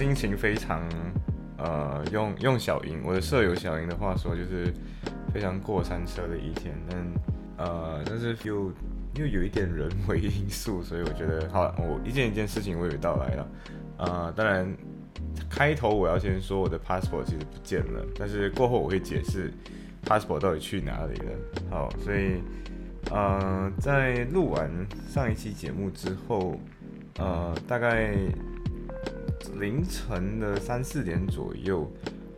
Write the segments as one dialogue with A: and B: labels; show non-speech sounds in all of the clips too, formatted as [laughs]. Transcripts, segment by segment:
A: 心情非常，呃，用用小英，我的舍友小英的话说，就是非常过山车的一天。但呃，但是又又有一点人为因素，所以我觉得，好，我一件一件事情娓娓道来了。呃，当然，开头我要先说我的 passport 其实不见了，但是过后我会解释 passport 到底去哪里了。好，所以呃，在录完上一期节目之后，呃，大概。凌晨的三四点左右，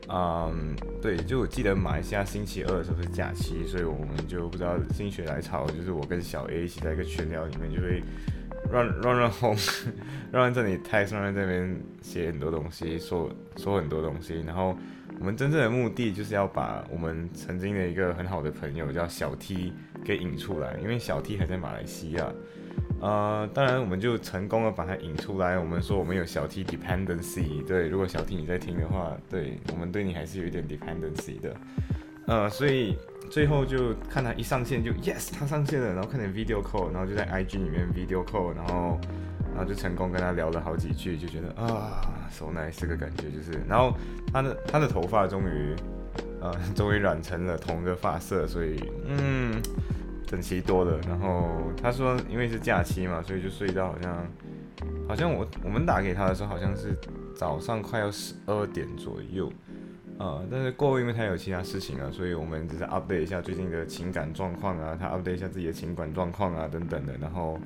A: 嗯，对，就我记得马来西亚星期二的时候是假期，所以我们就不知道心血来潮，就是我跟小 A 一起在一个群聊里面，就会让让让轰，[laughs] 让人在你台上在这边写很多东西，说说很多东西，然后我们真正的目的就是要把我们曾经的一个很好的朋友叫小 T 给引出来，因为小 T 还在马来西亚。呃，当然，我们就成功的把它引出来。我们说我们有小 T dependency，对，如果小 T 你在听的话，对我们对你还是有一点 dependency 的。呃，所以最后就看他一上线就 yes，他上线了，然后看见 video call，然后就在 IG 里面 video call，然后然后就成功跟他聊了好几句，就觉得啊，so nice 这个感觉就是，然后他的他的头发终于呃终于染成了同一个发色，所以嗯。整齐多了，然后他说，因为是假期嘛，所以就睡到好像，好像我我们打给他的时候，好像是早上快要十二点左右，呃，但是过后因为他有其他事情啊，所以我们只是 update 一下最近的情感状况啊，他 update 一下自己的情感状况啊等等的，然后，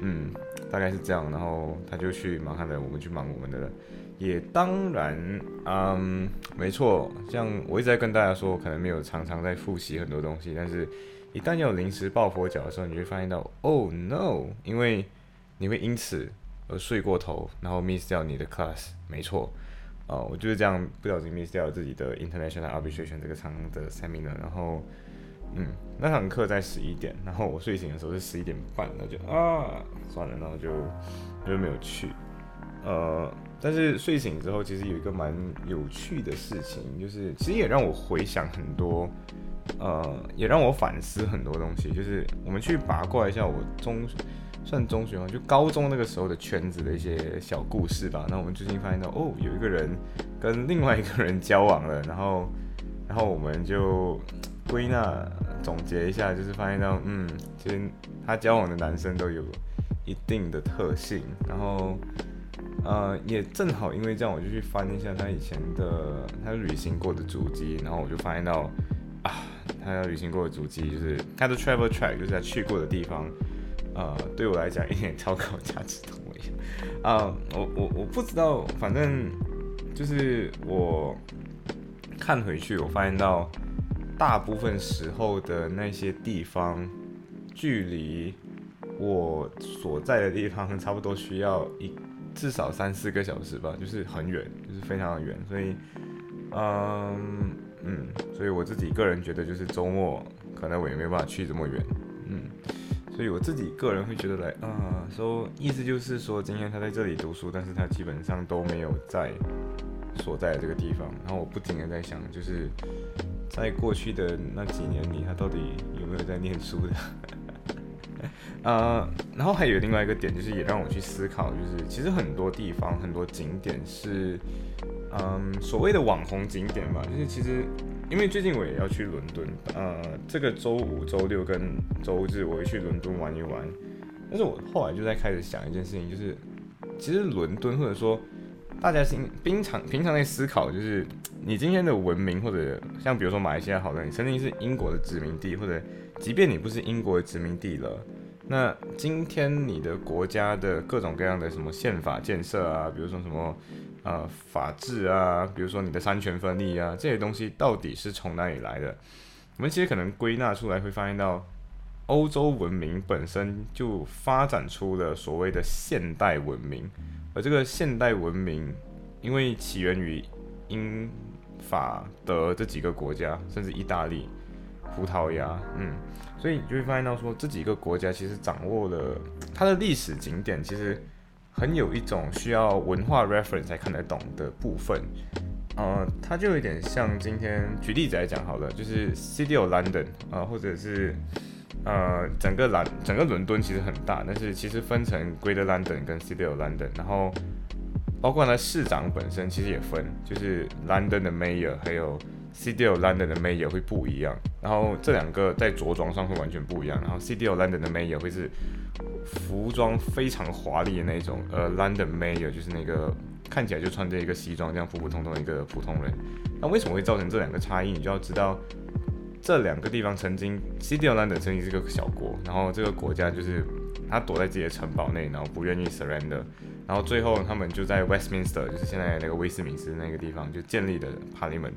A: 嗯，大概是这样，然后他就去忙他的，我们去忙我们的了，也当然，嗯，没错，像我一直在跟大家说，我可能没有常常在复习很多东西，但是。一旦有临时抱佛脚的时候，你会发现到，Oh no！因为你会因此而睡过头，然后 miss 掉你的 class。没错，哦，我就是这样不小心 miss 掉自己的 international arbitration 这个长的 seminar。然后，嗯，那堂课在十一点，然后我睡醒的时候是十一点半，那就啊，算了，然后就就没有去。呃，但是睡醒之后，其实有一个蛮有趣的事情，就是其实也让我回想很多。呃，也让我反思很多东西。就是我们去八卦一下我中算中学嘛，就高中那个时候的圈子的一些小故事吧。那我们最近发现到，哦，有一个人跟另外一个人交往了，然后，然后我们就归纳总结一下，就是发现到，嗯，其实他交往的男生都有一定的特性。然后，呃，也正好因为这样，我就去翻一下他以前的他旅行过的足迹，然后我就发现到，啊。他要旅行过的足迹，就是他的 travel track，就是他去过的地方，呃，对我来讲一点超高价值都没有。啊，我我我不知道，反正就是我看回去，我发现到大部分时候的那些地方，距离我所在的地方差不多需要一至少三四个小时吧，就是很远，就是非常的远，所以，嗯。嗯，所以我自己个人觉得，就是周末可能我也没办法去这么远，嗯，所以我自己个人会觉得来啊，说意思就是说，今天他在这里读书，但是他基本上都没有在所在的这个地方。然后我不停的在想，就是在过去的那几年里，他到底有没有在念书的？[laughs] 啊，然后还有另外一个点，就是也让我去思考，就是其实很多地方很多景点是。嗯，所谓的网红景点吧，就是其实，因为最近我也要去伦敦，呃，这个周五、周六跟周日我会去伦敦玩一玩。但是我后来就在开始想一件事情，就是其实伦敦或者说大家平平常平常在思考，就是你今天的文明或者像比如说马来西亚好了，你曾经是英国的殖民地，或者即便你不是英国的殖民地了，那今天你的国家的各种各样的什么宪法建设啊，比如说什么。呃，法治啊，比如说你的三权分立啊，这些东西到底是从哪里来的？我们其实可能归纳出来，会发现到欧洲文明本身就发展出了所谓的现代文明，而这个现代文明，因为起源于英法德这几个国家，甚至意大利、葡萄牙，嗯，所以你就会发现到说这几个国家其实掌握了它的历史景点，其实很有一种需要文化 reference 才看得懂的部分。呃，它就有点像今天举例子来讲好了，就是 City of London 啊，或者是呃整个兰整个伦敦其实很大，但是其实分成 Greater London 跟 City of London，然后包括呢市长本身其实也分，就是 London 的 Mayor 还有 City of London 的 Mayor 会不一样，然后这两个在着装上会完全不一样，然后 City of London 的 Mayor 会是服装非常华丽的那种，呃 London Mayor 就是那个。看起来就穿着一个西装，这样普普通通的一个普通人。那为什么会造成这两个差异？你就要知道，这两个地方曾经，City of London 曾经是个小国，然后这个国家就是他躲在自己的城堡内，然后不愿意 surrender，然后最后他们就在 Westminster，就是现在那个威斯敏斯那个地方就建立的 Parliament，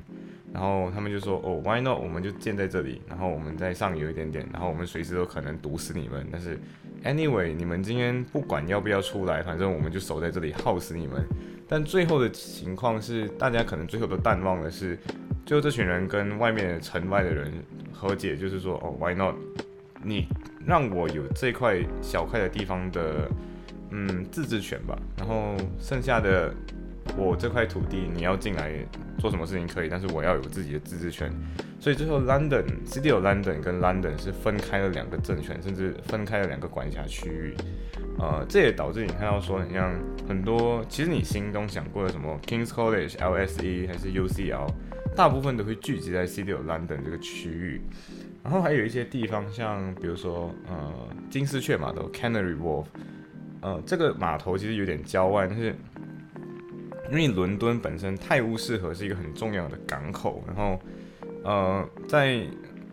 A: 然后他们就说，哦，Why not？我们就建在这里，然后我们在上游一点点，然后我们随时都可能毒死你们，但是 Anyway，你们今天不管要不要出来，反正我们就守在这里耗死你们。但最后的情况是，大家可能最后都淡忘的是，最后这群人跟外面城外的人和解，就是说，哦，Why not？你让我有这块小块的地方的，嗯，自治权吧。然后剩下的，我这块土地你要进来做什么事情可以，但是我要有自己的自治权。所以最后，London City of London 跟 London 是分开了两个政权，甚至分开了两个管辖区域。呃，这也导致你看到说，你像很多，其实你心中想过的什么 Kings College、LSE 还是 UCL，大部分都会聚集在 City of London 这个区域。然后还有一些地方，像比如说呃金丝雀码头 Canary Wharf，呃这个码头其实有点郊外，但是因为伦敦本身泰晤士河是一个很重要的港口，然后呃在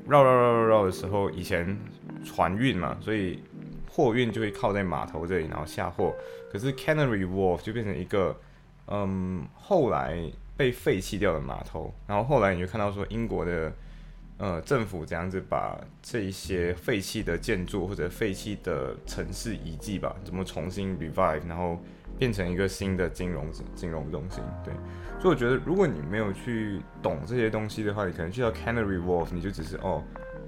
A: 绕绕绕绕绕的时候，以前船运嘛，所以。货运就会靠在码头这里，然后下货。可是 Canary Wharf 就变成一个，嗯，后来被废弃掉的码头。然后后来你就看到说，英国的呃政府这样子把这一些废弃的建筑或者废弃的城市遗迹吧，怎么重新 revive，然后变成一个新的金融金融中心。对，所以我觉得如果你没有去懂这些东西的话，你可能去到 Canary Wharf，你就只是哦。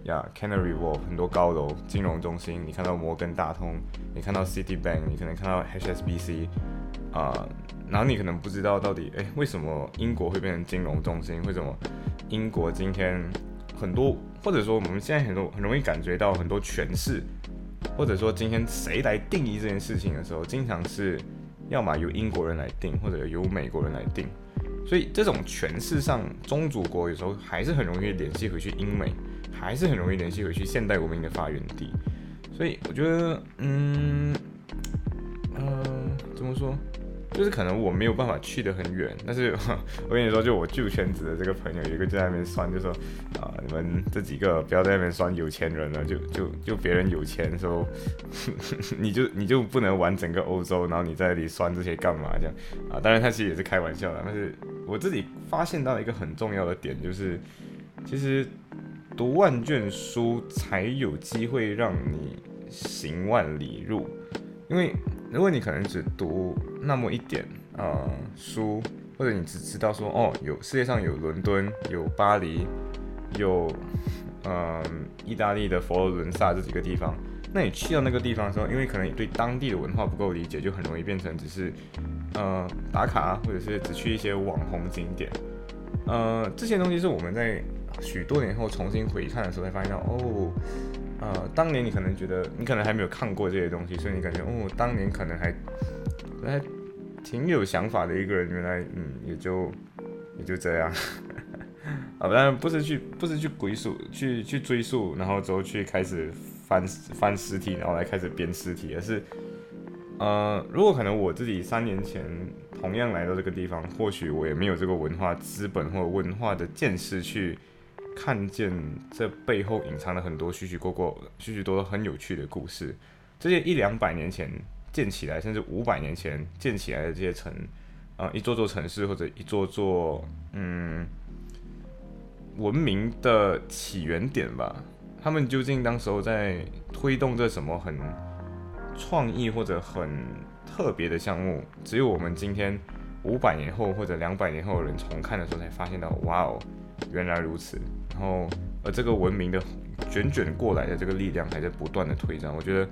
A: 呀，Canary Wharf 很多高楼，金融中心，你看到摩根大通，你看到 Citibank，你可能看到 HSBC，啊，然后你可能不知道到底，哎，为什么英国会变成金融中心？为什么英国今天很多，或者说我们现在很多很容易感觉到很多诠释，或者说今天谁来定义这件事情的时候，经常是要么由英国人来定，或者由美国人来定，所以这种诠释上，宗主国有时候还是很容易联系回去英美。还是很容易联系回去现代文明的发源地，所以我觉得，嗯，呃，怎么说，就是可能我没有办法去得很远，但是 [laughs] 我跟你说，就我旧圈子的这个朋友，有一个在那边酸，就说啊，你们这几个不要在那边酸有钱人了，就就就别人有钱时候，[laughs] 你就你就不能玩整个欧洲，然后你在这里酸这些干嘛这样啊？当然他其实也是开玩笑的，但是我自己发现到一个很重要的点，就是其实。读万卷书才有机会让你行万里路，因为如果你可能只读那么一点啊书，或者你只知道说哦有世界上有伦敦、有巴黎、有嗯意大利的佛罗伦萨这几个地方，那你去到那个地方的时候，因为可能你对当地的文化不够理解，就很容易变成只是呃打卡，或者是只去一些网红景点，呃这些东西是我们在。许多年后重新回看的时候，才发现到哦，呃，当年你可能觉得你可能还没有看过这些东西，所以你感觉哦，当年可能还还挺有想法的一个人，原来嗯，也就也就这样。[laughs] 啊，当然不是去不是去归宿，去去追溯，然后之后去开始翻翻尸体，然后来开始编尸体，而是呃，如果可能我自己三年前同样来到这个地方，或许我也没有这个文化资本或者文化的见识去。看见这背后隐藏了很多许许多多、许许多多很有趣的故事。这些一两百年前建起来，甚至五百年前建起来的这些城，啊，一座座城市或者一座座嗯文明的起源点吧。他们究竟当时候在推动着什么很创意或者很特别的项目？只有我们今天五百年后或者两百年后的人重看的时候，才发现到，哇哦，原来如此。然后，而这个文明的卷卷过来的这个力量还在不断的推展。我觉得，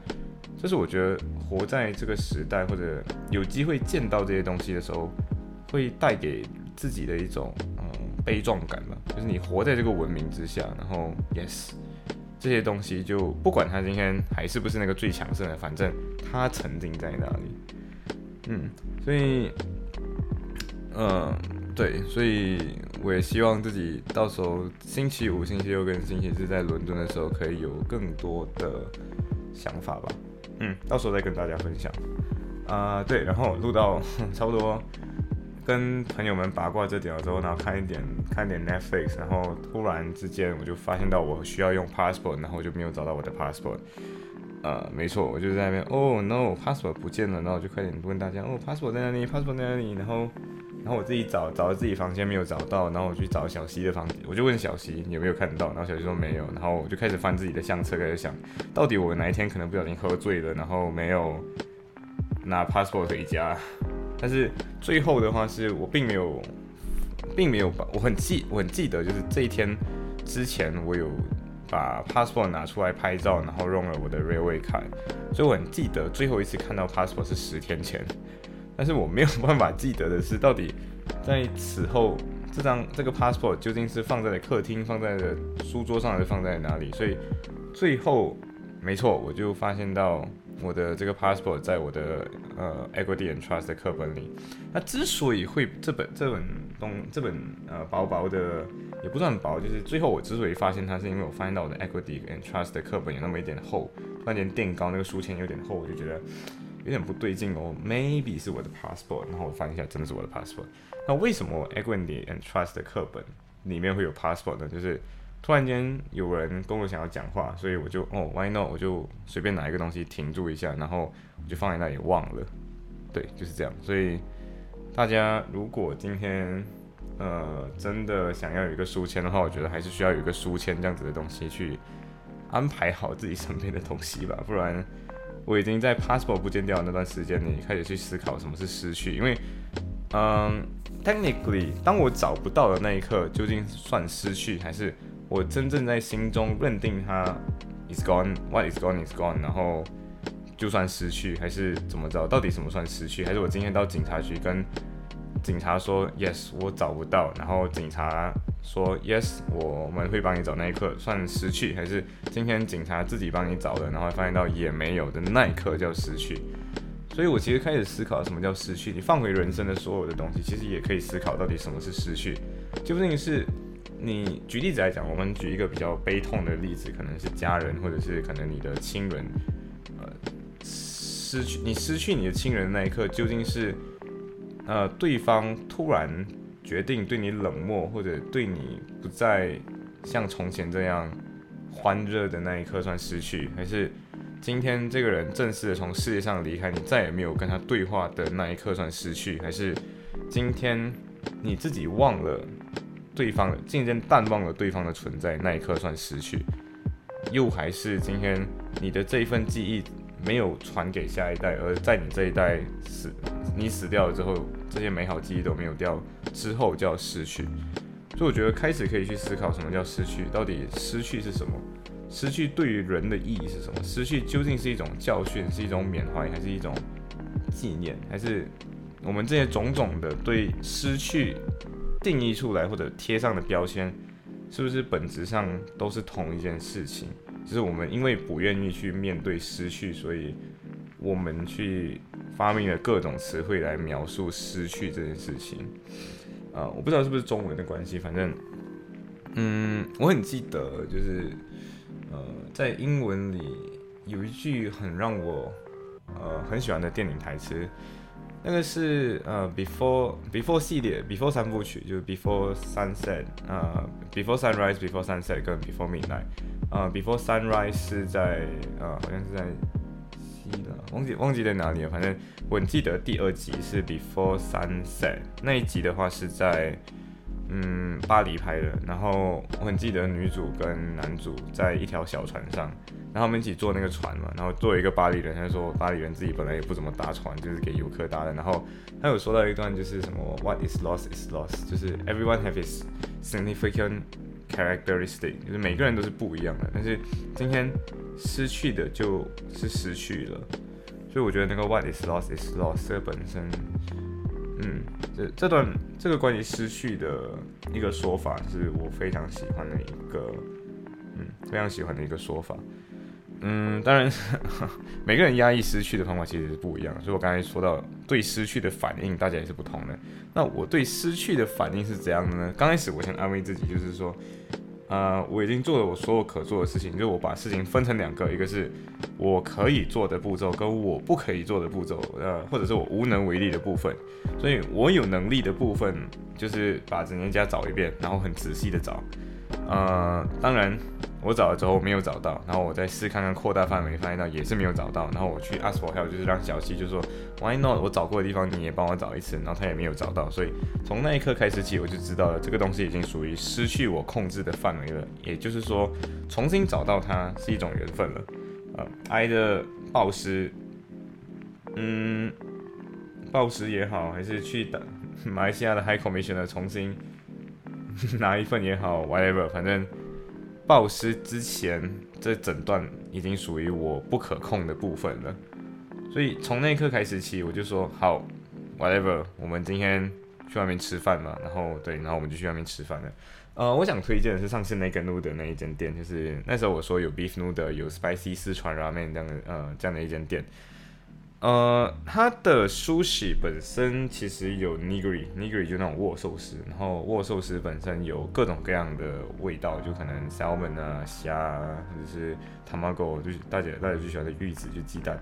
A: 这是我觉得活在这个时代或者有机会见到这些东西的时候，会带给自己的一种嗯悲壮感吧。就是你活在这个文明之下，然后 yes。这些东西就不管他今天还是不是那个最强盛的，反正他曾经在那里。嗯，所以，嗯，对，所以我也希望自己到时候星期五、星期六跟星期日在伦敦的时候，可以有更多的想法吧。嗯，到时候再跟大家分享。啊，对，然后录到 [laughs] 差不多。跟朋友们八卦这点了之后，然后看一点看一点 Netflix，然后突然之间我就发现到我需要用 passport，然后我就没有找到我的 passport。呃，没错，我就在那边，Oh no，passport 不见了，然后我就快点问大家，哦，passport 在哪里？passport 在哪里？然后，然后我自己找找到自己房间没有找到，然后我去找小西的房间，我就问小西有没有看到，然后小西说没有，然后我就开始翻自己的相册，开始想到底我哪一天可能不小心喝醉了，然后没有拿 passport 回家。但是最后的话是我并没有，并没有把我很记我很记得就是这一天之前我有把 passport 拿出来拍照，然后用了我的 railway 卡，所以我很记得最后一次看到 passport 是十天前。但是我没有办法记得的是，到底在此后这张这个 passport 究竟是放在了客厅，放在了书桌上，还是放在哪里？所以最后没错，我就发现到。我的这个 passport 在我的呃 equity and trust 的课本里。那之所以会这本这本东这本呃薄薄的也不算薄，就是最后我之所以发现它，是因为我发现到我的 equity and trust 的课本有那么一点厚，突然间垫高，那个书签有点厚，我就觉得有点不对劲哦。Maybe 是我的 passport，然后我翻一下，真的是我的 passport。那为什么 equity and trust 的课本里面会有 passport 呢？就是突然间有人跟我想要讲话，所以我就哦，Why not？我就随便拿一个东西停住一下，然后我就放在那里忘了。对，就是这样。所以大家如果今天呃真的想要有一个书签的话，我觉得还是需要有一个书签这样子的东西去安排好自己身边的东西吧。不然我已经在 passport 不见掉的那段时间里开始去思考什么是失去，因为嗯，technically 当我找不到的那一刻，究竟算失去还是？我真正在心中认定它 is gone，what is gone is gone，然后就算失去还是怎么着？到底什么算失去？还是我今天到警察局跟警察说 yes，我找不到，然后警察说 yes，我们会帮你找那一刻算失去？还是今天警察自己帮你找的，然后发现到也没有的那一刻叫失去？所以我其实开始思考什么叫失去。你放回人生的所有的东西，其实也可以思考到底什么是失去，究竟是？你举例子来讲，我们举一个比较悲痛的例子，可能是家人，或者是可能你的亲人，呃，失去你失去你的亲人的那一刻，究竟是呃对方突然决定对你冷漠，或者对你不再像从前这样欢热的那一刻算失去，还是今天这个人正式的从世界上离开，你再也没有跟他对话的那一刻算失去，还是今天你自己忘了？对方渐渐淡忘了对方的存在，那一刻算失去；又还是今天你的这一份记忆没有传给下一代，而在你这一代死，你死掉了之后，这些美好记忆都没有掉之后就要失去。所以我觉得开始可以去思考什么叫失去，到底失去是什么？失去对于人的意义是什么？失去究竟是一种教训，是一种缅怀，还是一种纪念？还是我们这些种种的对失去？定义出来或者贴上的标签，是不是本质上都是同一件事情？就是我们因为不愿意去面对失去，所以我们去发明了各种词汇来描述失去这件事情。啊，我不知道是不是中文的关系，反正，嗯，我很记得，就是呃，在英文里有一句很让我呃很喜欢的电影台词。那个是呃，before before 系列，before 三部曲，就是 before sunset，呃，before sunrise，before sunset 跟 before midnight，呃，before sunrise 是在呃，好像是在西的，忘记忘记在哪里了，反正我记得第二集是 before sunset，那一集的话是在嗯，巴黎拍的。然后我很记得女主跟男主在一条小船上，然后他们一起坐那个船嘛。然后作为一个巴黎人，他说巴黎人自己本来也不怎么搭船，就是给游客搭的。然后他有说到一段，就是什么 What is lost is lost，就是 Everyone have its significant characteristic，就是每个人都是不一样的。但是今天失去的就是失去了。所以我觉得那个 What is lost is lost 这本身。嗯，这这段这个关于失去的一个说法，是我非常喜欢的一个，嗯，非常喜欢的一个说法。嗯，当然，[laughs] 每个人压抑失去的方法其实是不一样，所以我刚才说到对失去的反应，大家也是不同的。那我对失去的反应是怎样的呢？刚开始我先安慰自己，就是说。呃，我已经做了我所有可做的事情，就是我把事情分成两个，一个是我可以做的步骤，跟我不可以做的步骤，呃，或者是我无能为力的部分。所以我有能力的部分，就是把整间家找一遍，然后很仔细的找。呃，当然。我找了之后没有找到，然后我再试看看扩大范围，发现到也是没有找到。然后我去 ask for help，就是让小七就说 Why not？我找过的地方你也帮我找一次，然后他也没有找到。所以从那一刻开始起，我就知道了这个东西已经属于失去我控制的范围了。也就是说，重新找到它是一种缘分了。呃，挨的暴尸，嗯，暴尸也好，还是去等马来西亚的 High Commission 的重新拿一份也好，whatever，反正。暴尸之前，这整段已经属于我不可控的部分了，所以从那一刻开始起，我就说好，whatever，我们今天去外面吃饭嘛，然后对，然后我们就去外面吃饭了。呃，我想推荐的是上次那个 noodle 那一间店，就是那时候我说有 beef noodle，有 spicy 四川 ramen 这样的，呃，这样的一间店。呃，它的苏喜本身其实有 nigiri，nigiri 就那种握寿司，然后握寿司本身有各种各样的味道，就可能 salmon 啊、虾，或者是 tamago，就是大家大家最喜欢的玉子，就鸡蛋。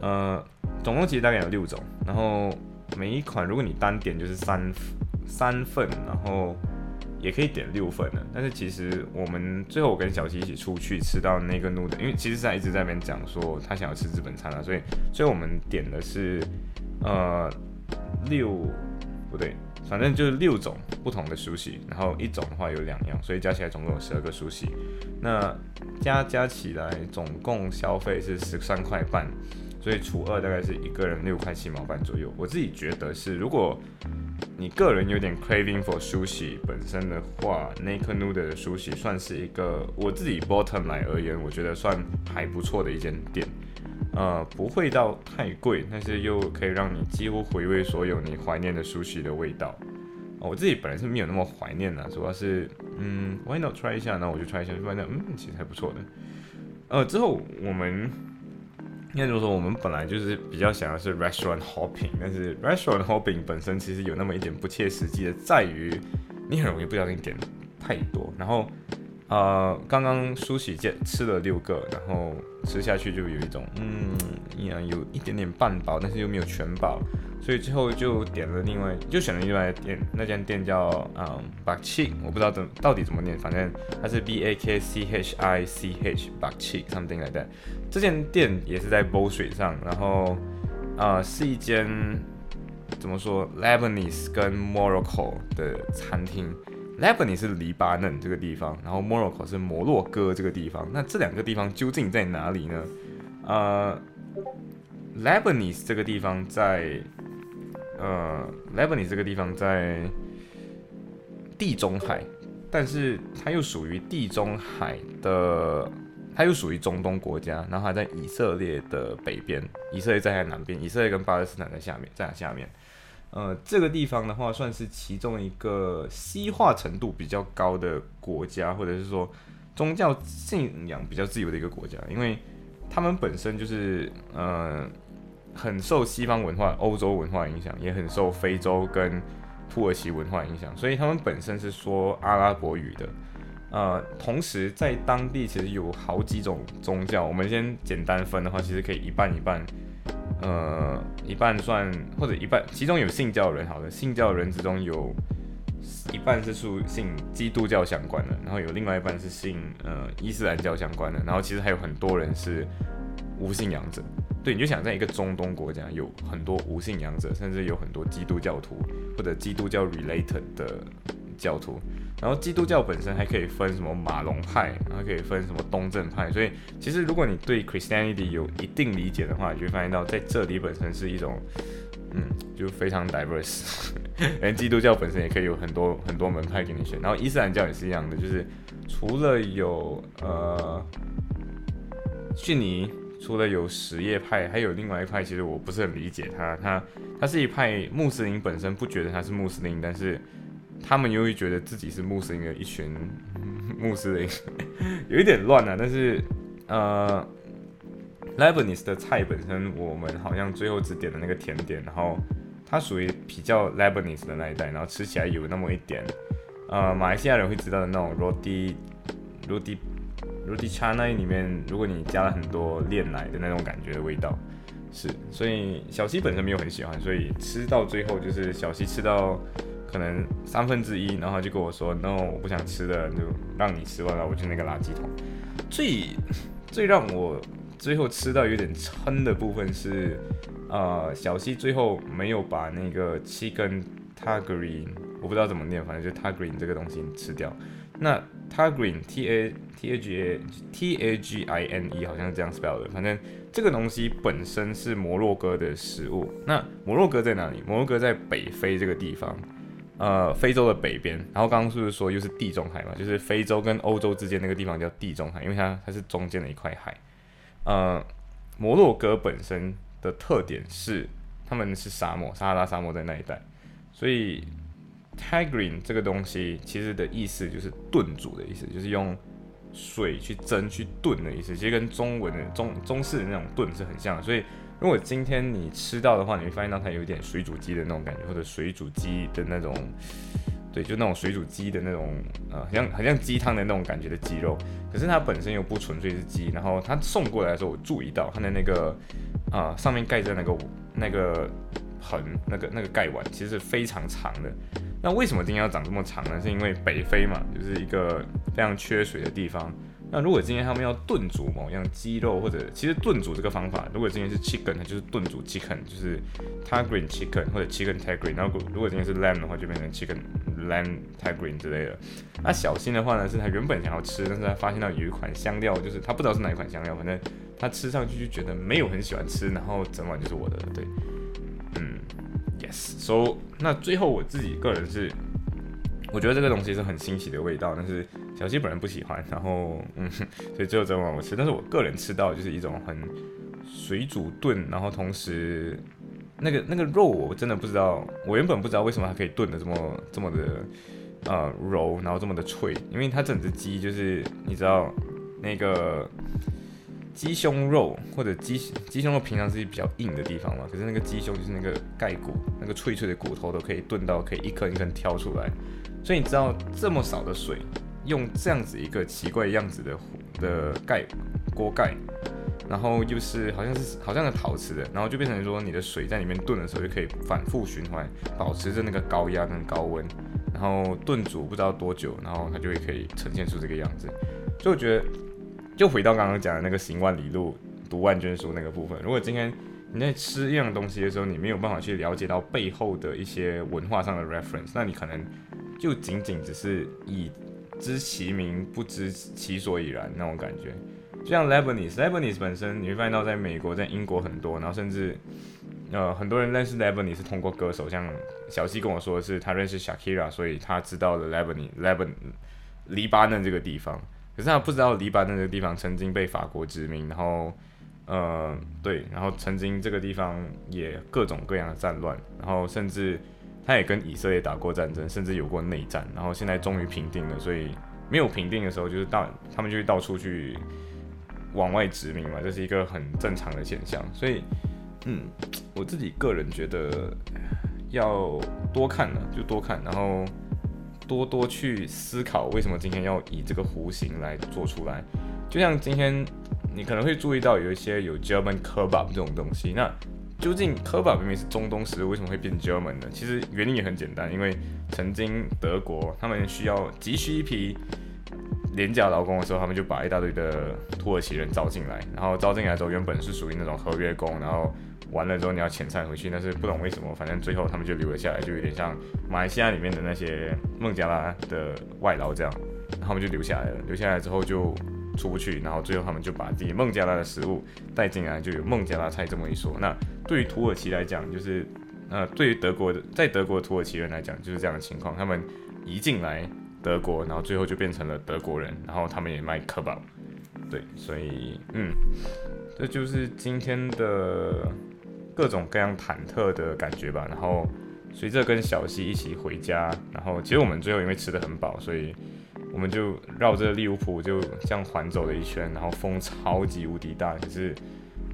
A: 呃，总共其实大概有六种，然后每一款如果你单点就是三三份，然后。也可以点六份的，但是其实我们最后我跟小七一起出去吃到那个 noodle，因为其实他一直在那边讲说他想要吃日本餐啊，所以所以我们点的是呃六不对，反正就是六种不同的熟悉，然后一种的话有两样，所以加起来总共有十二个熟悉，那加加起来总共消费是十三块半。所以除二大概是一个人六块七毛半左右。我自己觉得是，如果你个人有点 craving for sushi 本身的话，Naked Noodle 的 sushi 算是一个我自己 bottom 来而言，我觉得算还不错的一间店。呃，不会到太贵，但是又可以让你几乎回味所有你怀念的 sushi 的味道。我自己本来是没有那么怀念的，主要是嗯，Why not try 一下？那我就 try 一下，就发现嗯，其实还不错的。呃，之后我们。应该怎么说，我们本来就是比较想要是 restaurant hopping，但是 restaurant hopping 本身其实有那么一点不切实际的，在于你很容易不小心点太多。然后，呃，刚刚梳洗见吃了六个，然后吃下去就有一种，嗯，依然有一点点半饱，但是又没有全饱。所以最后就点了另外，就选了另外店，那间店叫嗯 Bakchi，我不知道怎到底怎么念，反正它是 B A K C H I C H Bakchi something like that。这间店也是在 b o 水上，然后啊是一间怎么说 Lebanese 跟 Morocco 的餐厅。Lebanon 是黎巴嫩这个地方，然后 Morocco 是摩洛哥这个地方。那这两个地方究竟在哪里呢？呃，Lebanese 这个地方在。呃，Lebanese 这个地方在地中海，但是它又属于地中海的，它又属于中东国家，然后它在以色列的北边，以色列在它南边，以色列跟巴勒斯坦在下面，在它下面。呃，这个地方的话，算是其中一个西化程度比较高的国家，或者是说宗教信仰比较自由的一个国家，因为他们本身就是呃。很受西方文化、欧洲文化影响，也很受非洲跟土耳其文化影响，所以他们本身是说阿拉伯语的。呃，同时在当地其实有好几种宗教，我们先简单分的话，其实可以一半一半。呃，一半算或者一半，其中有信教人，好的，信教人之中有一半是属信基督教相关的，然后有另外一半是信呃伊斯兰教相关的，然后其实还有很多人是无信仰者。对，你就想在一个中东国家，有很多无信仰者，甚至有很多基督教徒或者基督教 related 的教徒。然后基督教本身还可以分什么马龙派，然后可以分什么东正派。所以其实如果你对 Christianity 有一定理解的话，你就会发现到在这里本身是一种，嗯，就非常 diverse。[laughs] 连基督教本身也可以有很多很多门派给你选。然后伊斯兰教也是一样的，就是除了有呃逊尼，除了有什叶派，还有另外一派，其实我不是很理解他。他他是一派穆斯林本身不觉得他是穆斯林，但是。他们又会觉得自己是穆斯林的一群 [laughs] 穆斯林，[laughs] 有一点乱啊。但是，呃，Lebanese 的菜本身，我们好像最后只点了那个甜点，然后它属于比较 Lebanese 的那一代，然后吃起来有那么一点，呃，马来西亚人会知道的那种 roti roti roti c h a n a 里面，如果你加了很多炼奶的那种感觉的味道，是。所以小西本身没有很喜欢，所以吃到最后就是小西吃到。可能三分之一，然后就跟我说：“no，我不想吃的，就让你吃完了，我去那个垃圾桶。”最最让我最后吃到有点撑的部分是，呃，小西最后没有把那个七根 tagreen，我不知道怎么念，反正就 tagreen 这个东西吃掉。那 tagreen t a t a g a t a g i n e 好像是这样 spell 的，反正这个东西本身是摩洛哥的食物。那摩洛哥在哪里？摩洛哥在北非这个地方。呃，非洲的北边，然后刚刚是不是说又是地中海嘛？就是非洲跟欧洲之间那个地方叫地中海，因为它它是中间的一块海。呃，摩洛哥本身的特点是，他们是沙漠，撒哈拉沙漠在那一带，所以 tagine 这个东西其实的意思就是炖煮的意思，就是用水去蒸去炖的意思，其实跟中文的中中式的那种炖是很像的，所以。如果今天你吃到的话，你会发现到它有点水煮鸡的那种感觉，或者水煮鸡的那种，对，就那种水煮鸡的那种，呃，像很像鸡汤的那种感觉的鸡肉。可是它本身又不纯粹是鸡，然后它送过来的时候，我注意到它的那个，啊，上面盖着那个那个盆，那个那个盖碗其实是非常长的。那为什么今天要长这么长呢？是因为北非嘛，就是一个非常缺水的地方。那如果今天他们要炖煮某样鸡肉，或者其实炖煮这个方法，如果今天是 chicken，它就是炖煮 chicken，就是 tagreen chicken 或者 chicken tagreen。然后如果今天是 lamb 的话，就变成 chicken lamb tagreen 之类的。那小新的话呢，是他原本想要吃，但是他发现到有一款香料，就是他不知道是哪一款香料，反正他吃上去就觉得没有很喜欢吃，然后整碗就是我的。对，嗯，yes。So 那最后我自己个人是。我觉得这个东西是很新奇的味道，但是小西本人不喜欢，然后嗯，所以只有这碗我吃。但是我个人吃到就是一种很水煮炖，然后同时那个那个肉我真的不知道，我原本不知道为什么它可以炖的这么这么的呃柔，然后这么的脆，因为它整只鸡就是你知道那个鸡胸肉或者鸡鸡胸肉平常是比较硬的地方嘛，可是那个鸡胸就是那个盖骨，那个脆脆的骨头都可以炖到可以一颗一颗挑出来。所以你知道这么少的水，用这样子一个奇怪样子的的盖锅盖，然后又是好像是好像是陶瓷的，然后就变成说你的水在里面炖的时候就可以反复循环，保持着那个高压跟高温，然后炖煮不知道多久，然后它就会可以呈现出这个样子。所以我觉得，就回到刚刚讲的那个行万里路，读万卷书那个部分，如果今天你在吃一样东西的时候，你没有办法去了解到背后的一些文化上的 reference，那你可能。就仅仅只是以知其名不知其所以然那种感觉，就像 Lebanese，Lebanese 本身你会发现到在美国、在英国很多，然后甚至呃很多人认识 Lebanese 是通过歌手，像小西跟我说的是他认识 Shakira，所以他知道了 Lebanese，Leban 黎巴嫩这个地方，可是他不知道黎巴嫩这个地方曾经被法国殖民，然后呃对，然后曾经这个地方也各种各样的战乱，然后甚至。他也跟以色列打过战争，甚至有过内战，然后现在终于平定了。所以没有平定的时候，就是到他们就会到处去往外殖民嘛，这是一个很正常的现象。所以，嗯，我自己个人觉得要多看呢，就多看，然后多多去思考为什么今天要以这个弧形来做出来。就像今天你可能会注意到有一些有 German kebab 这种东西，那。究竟 k e b a 明明是中东食，为什么会变 German 呢？其实原因也很简单，因为曾经德国他们需要急需一批廉价劳工的时候，他们就把一大堆的土耳其人招进来，然后招进来之后，原本是属于那种合约工，然后完了之后你要遣散回去，但是不懂为什么，反正最后他们就留了下来，就有点像马来西亚里面的那些孟加拉的外劳这样，然后他们就留下来了。留下来之后就出不去，然后最后他们就把自己孟加拉的食物带进来，就有孟加拉菜这么一说。那对于土耳其来讲，就是呃，对于德国的在德国土耳其人来讲，就是这样的情况，他们移进来德国，然后最后就变成了德国人，然后他们也卖可宝，对，所以嗯，这就是今天的。各种各样忐忑的感觉吧，然后随着跟小西一起回家，然后其实我们最后因为吃的很饱，所以我们就绕着利物浦就这样环走了一圈，然后风超级无敌大，可是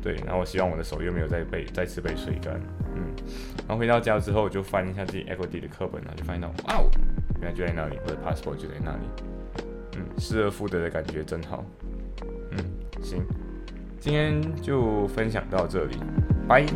A: 对，然后我希望我的手又没有再被再次被吹干，嗯，然后回到家之后我就翻一下自己 equity 的课本，然后就发现到哇哦，原来就在那里，我的 passport 就在那里，嗯，失而复得的感觉真好，嗯，行。今天就分享到这里，拜。